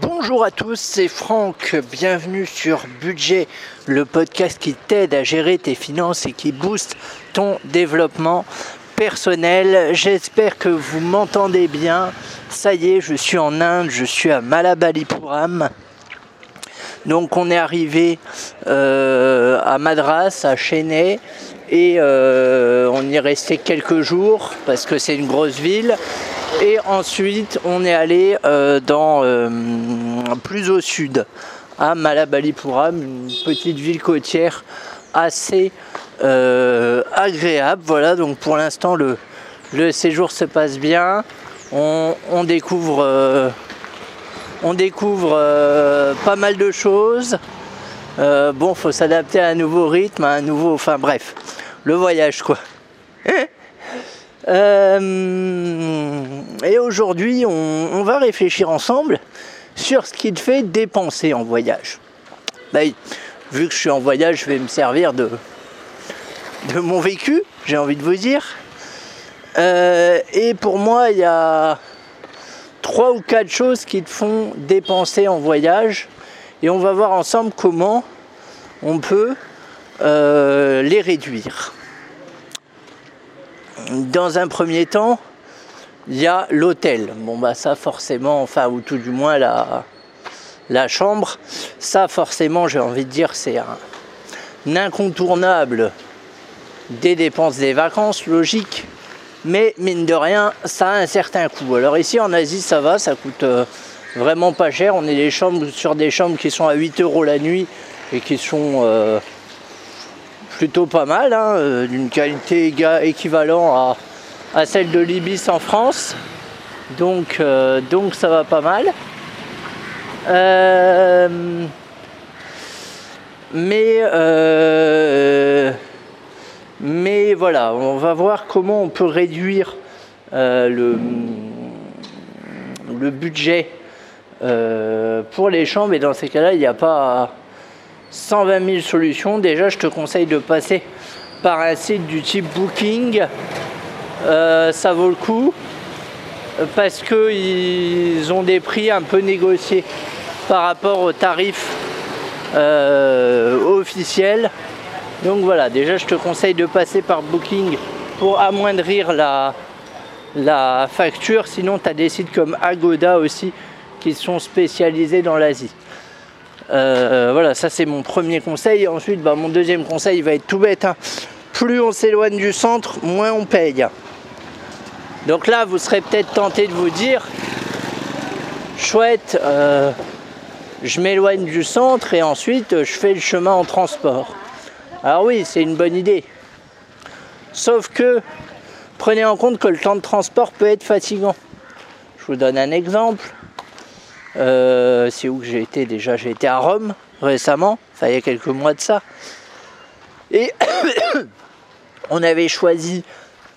Bonjour à tous, c'est Franck. Bienvenue sur Budget, le podcast qui t'aide à gérer tes finances et qui booste ton développement personnel. J'espère que vous m'entendez bien. Ça y est, je suis en Inde, je suis à Malabalipuram. Donc on est arrivé euh, à Madras, à Chennai, et euh, on y est resté quelques jours parce que c'est une grosse ville. Et ensuite on est allé euh, dans plus au sud, à Malabalipuram, une petite ville côtière assez agréable. Voilà, donc pour l'instant le, séjour se passe bien. On, découvre on découvre euh, pas mal de choses. Euh, bon, faut s'adapter à un nouveau rythme, à un nouveau. Enfin bref, le voyage quoi. Euh, et aujourd'hui, on, va réfléchir ensemble sur ce qui te fait dépenser en voyage. Bah, vu que je suis en voyage, je vais me servir de, de mon vécu, j'ai envie de vous dire. et pour moi, il y a trois ou quatre choses qui te font dépenser en voyage et on va voir ensemble comment on peut euh, les réduire. Dans un premier temps, il y a l'hôtel. Bon bah ça forcément, enfin ou tout du moins la, la chambre, ça forcément j'ai envie de dire c'est un incontournable des dépenses des vacances, logique mais mine de rien, ça a un certain coût. Alors ici en Asie, ça va, ça coûte euh, vraiment pas cher. On est des chambres, sur des chambres qui sont à 8 euros la nuit et qui sont euh, plutôt pas mal, hein, euh, d'une qualité équivalente à, celle de l'Ibis en France. Donc, donc ça va pas mal. mais mais voilà, on va voir comment on peut réduire euh, le, le, budget euh, pour les chambres. Et dans ces cas-là, il n'y a pas 120 000 solutions. Déjà, je te conseille de passer par un site du type Booking. Euh, ça vaut le coup parce qu'ils ont des prix un peu négociés par rapport aux tarifs officiels. Donc voilà, déjà je te conseille de passer par Booking pour amoindrir la, la facture. Sinon, tu as des sites comme Agoda aussi qui sont spécialisés dans l'Asie. Euh, voilà, ça c'est mon premier conseil. Ensuite, bah, mon deuxième conseil va être tout bête. Hein. Plus on s'éloigne du centre, moins on paye. Donc là, vous serez peut-être tenté de vous dire, chouette, euh, je m'éloigne du centre et ensuite je fais le chemin en transport. Alors oui, c'est une bonne idée. Sauf que prenez en compte que le temps de transport peut être fatigant. Je vous donne un exemple. Euh, c'est où que j'ai été déjà? J'ai été à Rome récemment, enfin il y a quelques mois de ça. Et on avait choisi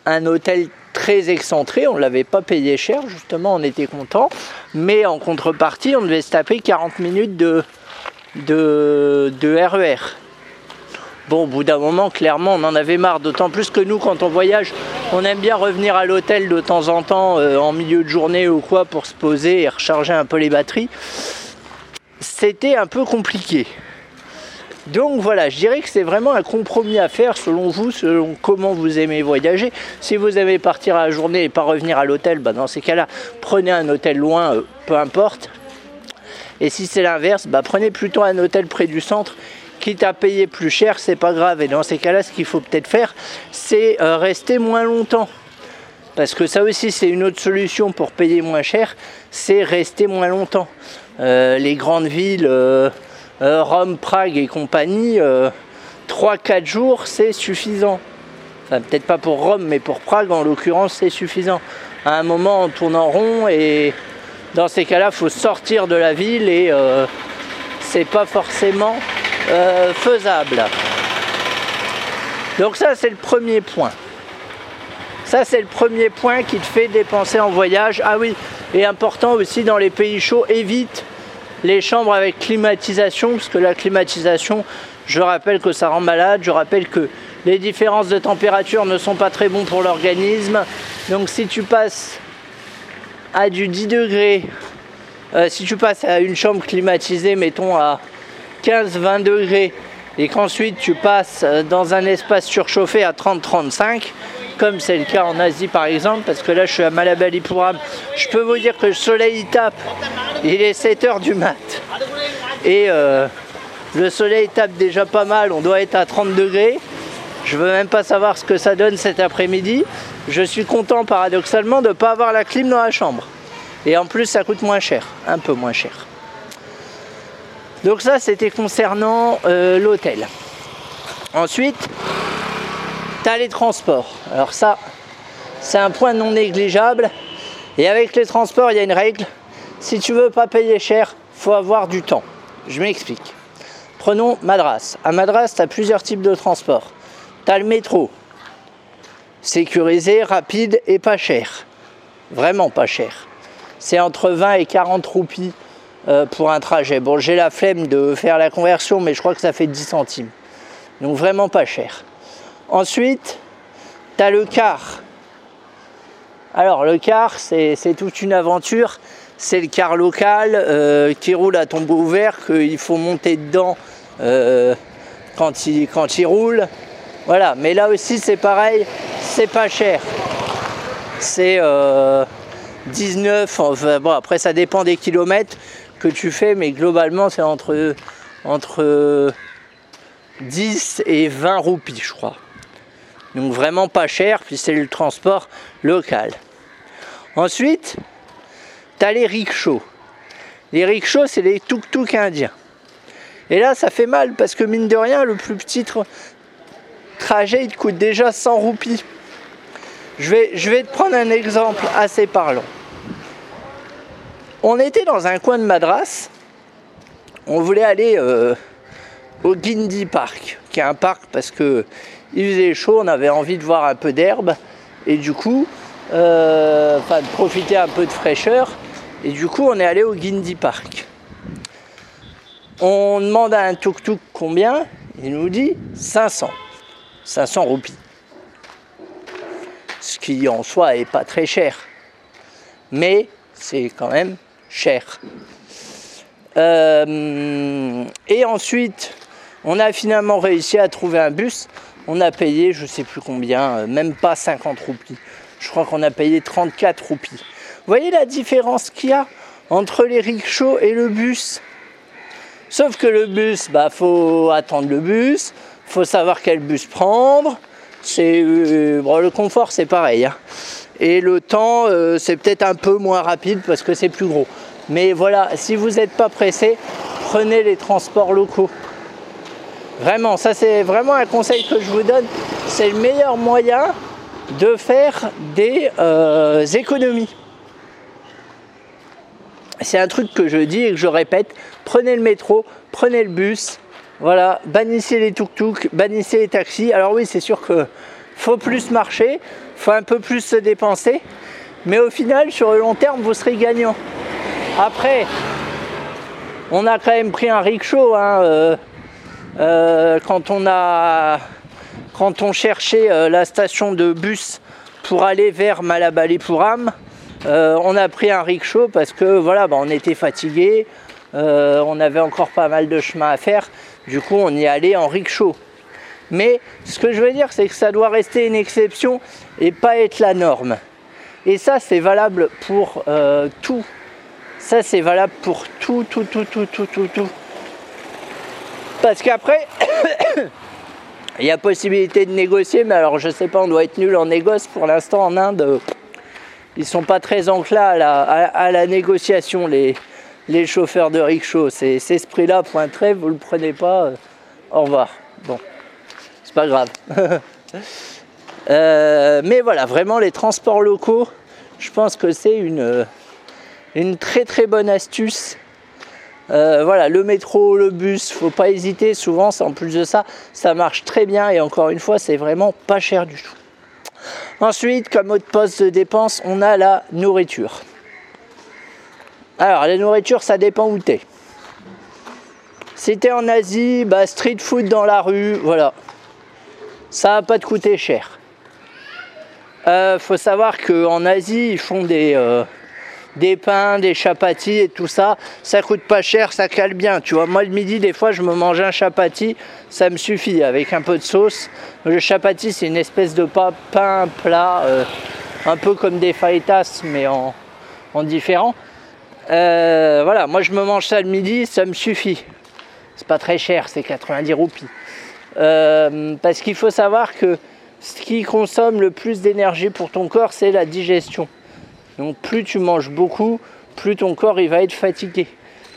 un hôtel très excentré, on ne l'avait pas payé cher, justement on était content, mais en contrepartie on devait se taper 40 minutes de, de, de RER. Bon, au bout d'un moment, clairement, on en avait marre. D'autant plus que nous, quand on voyage, on aime bien revenir à l'hôtel de temps en temps, euh, en milieu de journée ou quoi, pour se poser et recharger un peu les batteries. C'était un peu compliqué. Donc voilà, je dirais que c'est vraiment un compromis à faire selon vous, selon comment vous aimez voyager. Si vous aimez partir à la journée et pas revenir à l'hôtel, bah dans ces cas-là, prenez un hôtel loin, euh, peu importe. Et si c'est l'inverse, bah prenez plutôt un hôtel près du centre quitte à payer plus cher, c'est pas grave. Et dans ces cas-là, ce qu'il faut peut-être faire, c'est euh, rester moins longtemps. Parce que ça aussi, c'est une autre solution pour payer moins cher, c'est rester moins longtemps. Euh, les grandes villes, euh, Rome, Prague et compagnie, 3-4 jours, c'est suffisant. Enfin, peut-être pas pour Rome, mais pour Prague, en l'occurrence, c'est suffisant. À un moment, on tourne en rond et dans ces cas-là, il faut sortir de la ville et c'est pas forcément euh, faisable. Donc ça c'est le premier point. Ça c'est le premier point qui te fait dépenser en voyage. Ah oui, et important aussi dans les pays chauds, évite les chambres avec climatisation, parce que la climatisation, je rappelle que ça rend malade, je rappelle que les différences de température ne sont pas très bons pour l'organisme. Donc si tu passes à du 10 degrés euh, si tu passes à une chambre climatisée, mettons à 15-20 degrés, et qu'ensuite tu passes euh, dans un espace surchauffé à 30-35, comme c'est le cas en Asie par exemple, parce que là je suis à Malabalipuram, je peux vous dire que le soleil tape, il est 7 heures du mat. Et euh, le soleil tape déjà pas mal, on doit être à 30 degrés. Je veux même pas savoir ce que ça donne cet après-midi. Je suis content paradoxalement de ne pas avoir la clim dans la chambre. Et en plus, ça coûte moins cher, un peu moins cher. Donc ça, c'était concernant euh, l'hôtel. Ensuite, tu as les transports. Alors ça, c'est un point non négligeable. Et avec les transports, il y a une règle. Si tu veux pas payer cher, faut avoir du temps. Je m'explique. Prenons Madras. À Madras, tu as plusieurs types de transports. Tu as le métro. Sécurisé, rapide et pas cher. Vraiment pas cher c'est entre 20 et 40 roupies euh, pour un trajet. Bon, j'ai la flemme de faire la conversion, mais je crois que ça fait 10 centimes. Donc vraiment pas cher. Ensuite, tu as le car. Alors le car, c'est toute une aventure. C'est le car local euh, qui roule à tombeau ouvert, qu'il faut monter dedans euh, quand, il, roule. Voilà, mais là aussi c'est pareil, c'est pas cher. C'est 19, enfin, bon après ça dépend des kilomètres que tu fais, mais globalement c'est entre, entre 10 et 20 roupies je crois. Donc vraiment pas cher, puis c'est le transport local. Ensuite, tu as les rickshaws. Les rickshaws, c'est les tuk-tuk indiens. Et là, ça fait mal parce que mine de rien, le plus petit trajet, il te coûte déjà 100 roupies. Je vais, je vais te prendre un exemple assez parlant. On était dans un coin de Madras. On voulait aller euh, au Gindi Park, qui est un parc parce que il faisait chaud, on avait envie de voir un peu d'herbe et du coup, euh, enfin de profiter un peu de fraîcheur. Et du coup, on est allé au Gindi Park. On demande à un tuk-tuk combien? Il nous dit 500. 500 roupies. Ce qui en soi est pas très cher. Mais c'est quand même cher. Euh, et ensuite, on a finalement réussi à trouver un bus. On a payé, je sais plus combien, euh, même pas 50 roupies. Je crois qu'on a payé 34 roupies. Vous voyez la différence qu'il y a entre les rickshaws et le bus? Sauf que le bus, bah faut attendre le bus, faut savoir quel bus prendre. C'est euh, le confort, c'est pareil. Hein. Et le temps, c'est peut-être un peu moins rapide parce que c'est plus gros. Mais voilà, si vous n'êtes pas pressé, prenez les transports locaux. Vraiment, ça c'est vraiment un conseil que je vous donne. C'est le meilleur moyen de faire des euh, économies. C'est un truc que je dis et que je répète. Prenez le métro, prenez le bus. Voilà, bannissez les tuk-tuk, bannissez les taxis. Alors oui, c'est sûr que faut plus marcher, faut un peu plus se dépenser. Mais au final, sur le long terme, vous serez gagnant. Après, on a quand même pris un rickshaw hein, euh, euh, quand on a quand on cherchait euh, la station de bus pour aller vers Malabalipuram. on a pris un rickshaw parce que voilà, bah, on était fatigué, on avait encore pas mal de chemin à faire. Du coup, on y allait en rickshaw. Mais ce que je veux dire, c'est que ça doit rester une exception et pas être la norme. Et ça, c'est valable pour tout ça, c'est valable pour tout, tout, tout, tout, tout, tout, tout. Parce qu'après, il y a possibilité de négocier, mais alors je sais pas, on doit être nul en négoce pour l'instant en Inde. Ils sont pas très enclins à la, à, la négociation, les, les chauffeurs de rickshaw. C'est, ce prix-là, point très, vous le prenez pas, euh, au revoir. Bon, c'est pas grave. Euh, mais voilà, vraiment les transports locaux, je pense que c'est une une très très bonne astuce. Euh, voilà, le métro, le bus, faut pas hésiter. Souvent, en plus de ça, ça marche très bien et encore une fois, c'est vraiment pas cher du tout. Ensuite, comme autre poste de dépense, on a la nourriture. Alors, la nourriture, ça dépend où t'es. Si t'es en Asie, bah, street food dans la rue, voilà. Ça va pas te coûter cher. Euh, faut savoir qu'en Asie, ils font des, euh, des pains, des chapatis et tout ça, ça coûte pas cher, ça cale bien. Tu vois, moi le midi, des fois, je me mange un chapati, ça me suffit avec un peu de sauce. Le chapati, c'est une espèce de pain plat, euh, un peu comme des fajitas, mais en, différent. Euh, voilà, moi je me mange ça le midi, ça me suffit. C'est pas très cher, c'est 90 roupies. Euh, parce qu'il faut savoir que ce qui consomme le plus d'énergie pour ton corps, c'est la digestion. Donc plus tu manges beaucoup, plus ton corps va être fatigué.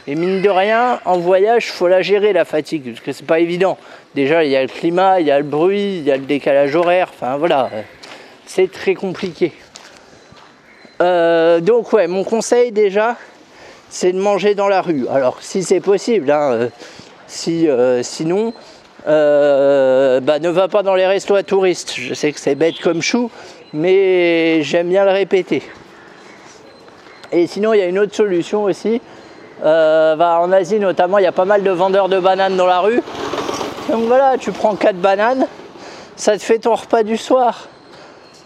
Et mine de rien, en voyage, il faut la gérer la fatigue, parce que c'est pas évident. Déjà, il y a le climat, il y a le bruit, il y a le décalage horaire, enfin voilà, c'est très compliqué. Euh, donc ouais, mon conseil déjà, c'est de manger dans la rue. Alors si c'est possible, hein, euh, sinon, euh, bah, ne va pas dans les restos à touristes. Je sais que c'est bête comme chou, mais j'aime bien le répéter. Et sinon, il y a une autre solution aussi. Euh, bah, en Asie notamment, il y a pas mal de vendeurs de bananes dans la rue. Donc voilà, tu prends 4 bananes, ça te fait ton repas du soir.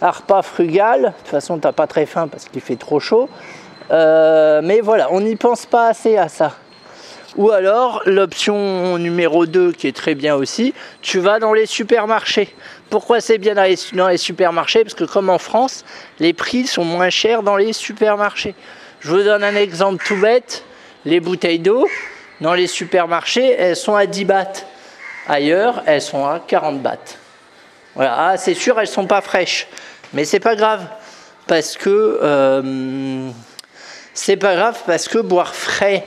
Un repas frugal, de toute façon, tu n'as pas très faim parce qu'il fait trop chaud. Euh, mais voilà, on n'y pense pas assez à ça. Ou alors, l'option numéro 2 qui est très bien aussi, tu vas dans les supermarchés. Pourquoi c'est bien dans les, supermarchés? Parce que comme en France, les prix sont moins chers dans les supermarchés. Je vous donne un exemple tout bête. Les bouteilles d'eau, dans les supermarchés, elles sont à 10 bahts. Ailleurs, elles sont à 40 bahts. Voilà, ah, c'est sûr, elles sont pas fraîches. Mais c'est pas grave. Parce que... Euh, c'est pas grave parce que boire frais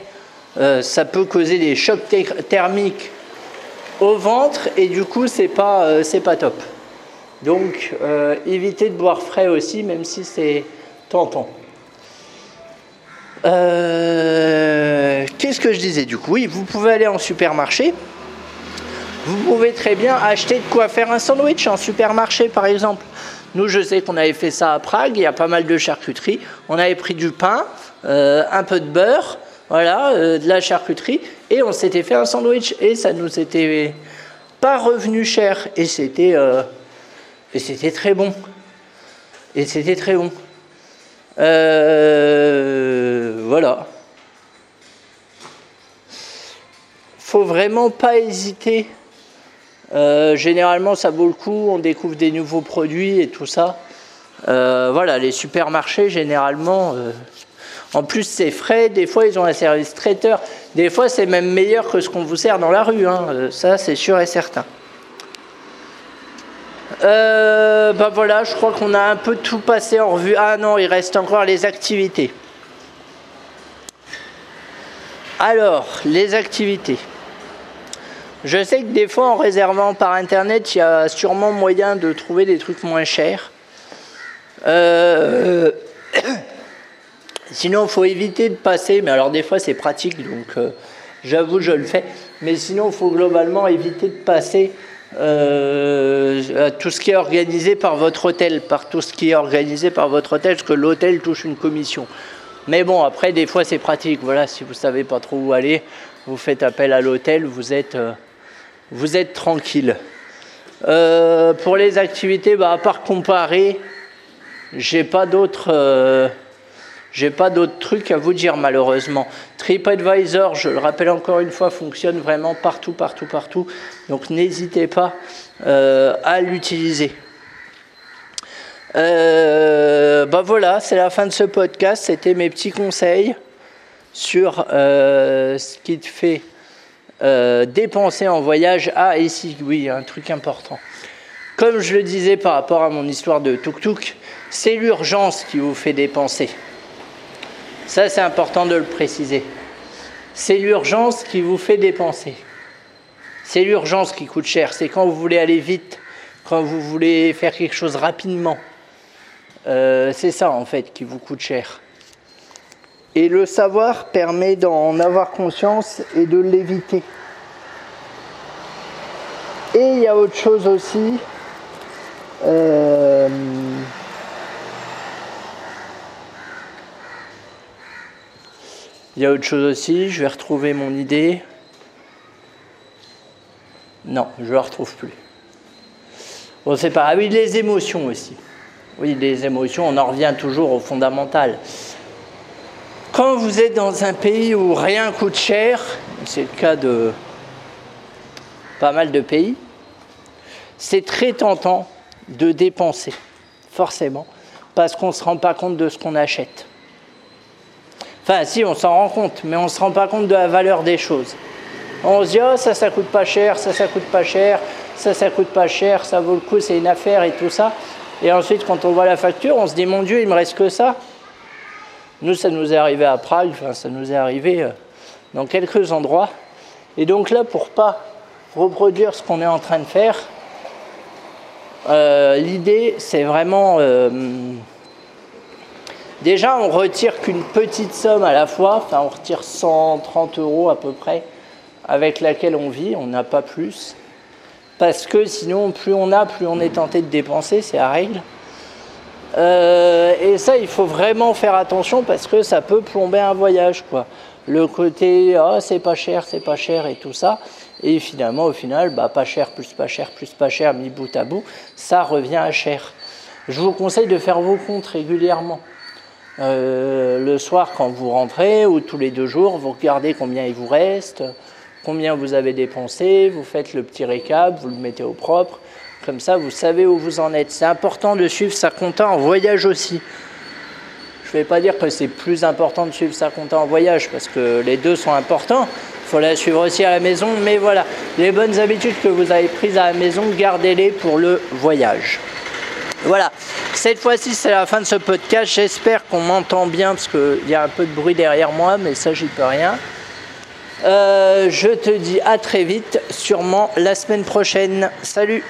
euh, ça peut causer des chocs thermiques au ventre et du coup c'est pas, euh, pas top. Donc euh, évitez de boire frais aussi même si c'est tentant. Qu'est-ce que je disais? Du coup Oui, vous pouvez aller en supermarché. Vous pouvez très bien acheter de quoi faire un sandwich en supermarché par exemple. Nous, je sais qu'on avait fait ça à Prague, il y a pas mal de charcuterie. On avait pris du pain, un peu de beurre, voilà, euh, de la charcuterie, et on s'était fait un sandwich, et ça nous était pas revenu cher, et c'était euh, c'était très bon, et c'était très bon. Euh, voilà. Faut vraiment pas hésiter. généralement, ça vaut le coup. On découvre des nouveaux produits et tout ça. voilà, les supermarchés, généralement, en plus, c'est frais. Des fois, ils ont un service traiteur. Des fois, c'est même meilleur que ce qu'on vous sert dans la rue. Hein. Euh, ça, c'est sûr et certain. Ben voilà, je crois qu'on a un peu tout passé en revue. Ah non, il reste encore les activités. Alors, les activités. Je sais que des fois, en réservant par Internet, il y a sûrement moyen de trouver des trucs moins chers. Euh, Sinon, il faut éviter de passer, mais alors des fois c'est pratique, donc euh, j'avoue, je le fais. Mais sinon, il faut globalement éviter de passer euh, à tout ce qui est organisé par votre hôtel, par tout ce qui est organisé par votre hôtel, parce que l'hôtel touche une commission. Mais bon, après, des fois c'est pratique. Voilà, si vous savez pas trop où aller, vous faites appel à l'hôtel, vous êtes, euh, êtes tranquille. pour les activités, bah, à part comparer, j'ai pas d'autres j'ai pas d'autres trucs à vous dire malheureusement. TripAdvisor, je le rappelle encore une fois, fonctionne vraiment partout, partout, partout. Donc n'hésitez pas euh, à l'utiliser. Euh, bah voilà, c'est la fin de ce podcast. C'était mes petits conseils sur euh, ce qui te fait dépenser en voyage. Ah, ici, oui, un truc important. Comme je le disais par rapport à mon histoire de tuk-tuk, c'est l'urgence qui vous fait dépenser. Ça, c'est important de le préciser. C'est l'urgence qui vous fait dépenser. C'est l'urgence qui coûte cher. C'est quand vous voulez aller vite, quand vous voulez faire quelque chose rapidement. Euh, c'est ça, en fait, qui vous coûte cher. Et le savoir permet d'en avoir conscience et de l'éviter. Et il y a autre chose aussi. Euh, Il y a autre chose aussi, je vais retrouver mon idée. Non, je ne la retrouve plus. Bon, c'est pas. Ah oui, les émotions aussi. Oui, les émotions, on en revient toujours au fondamental. Quand vous êtes dans un pays où rien coûte cher, c'est le cas de pas mal de pays, c'est très tentant de dépenser, forcément, parce qu'on ne se rend pas compte de ce qu'on achète. Enfin, si, on s'en rend compte, mais on ne se rend pas compte de la valeur des choses. On se dit, oh, ça, ça coûte pas cher, ça, ça coûte pas cher, ça, ça coûte pas cher, ça vaut le coup, c'est une affaire et tout ça. Et ensuite, quand on voit la facture, on se dit, mon Dieu, il me reste que ça. Nous, ça nous est arrivé à Prague, enfin, ça nous est arrivé euh, dans quelques endroits. Et donc là, pour pas reproduire ce qu'on est en train de faire, euh, l'idée, c'est vraiment... Euh, déjà, on retire qu'une petite somme à la fois, enfin, on retire 130 euros à peu près, avec laquelle on vit, on n'a pas plus. Parce que sinon, plus on a, plus on est tenté de dépenser, c'est la règle. Euh, et ça, il faut vraiment faire attention parce que ça peut plomber un voyage, quoi. Le côté, oh, c'est pas cher, c'est pas cher et tout ça. Et finalement, au final, bah, pas cher, plus pas cher, plus pas cher, mis bout à bout, ça revient à cher. Je vous conseille de faire vos comptes régulièrement. Euh, le soir, quand vous rentrez, ou tous les deux jours, vous regardez combien il vous reste, combien vous avez dépensé, vous faites le petit récap, vous le mettez au propre. Comme ça, vous savez où vous en êtes. C'est important de suivre sa compta en voyage aussi. Je ne vais pas dire que c'est plus important de suivre sa compta en voyage, parce que les deux sont importants. Il faut la suivre aussi à la maison. Mais voilà, les bonnes habitudes que vous avez prises à la maison, gardez-les pour le voyage. Voilà, cette fois-ci c'est la fin de ce podcast. J'espère qu'on m'entend bien parce qu'il y a un peu de bruit derrière moi, mais ça j'y peux rien. Euh, je te dis à très vite, sûrement la semaine prochaine. Salut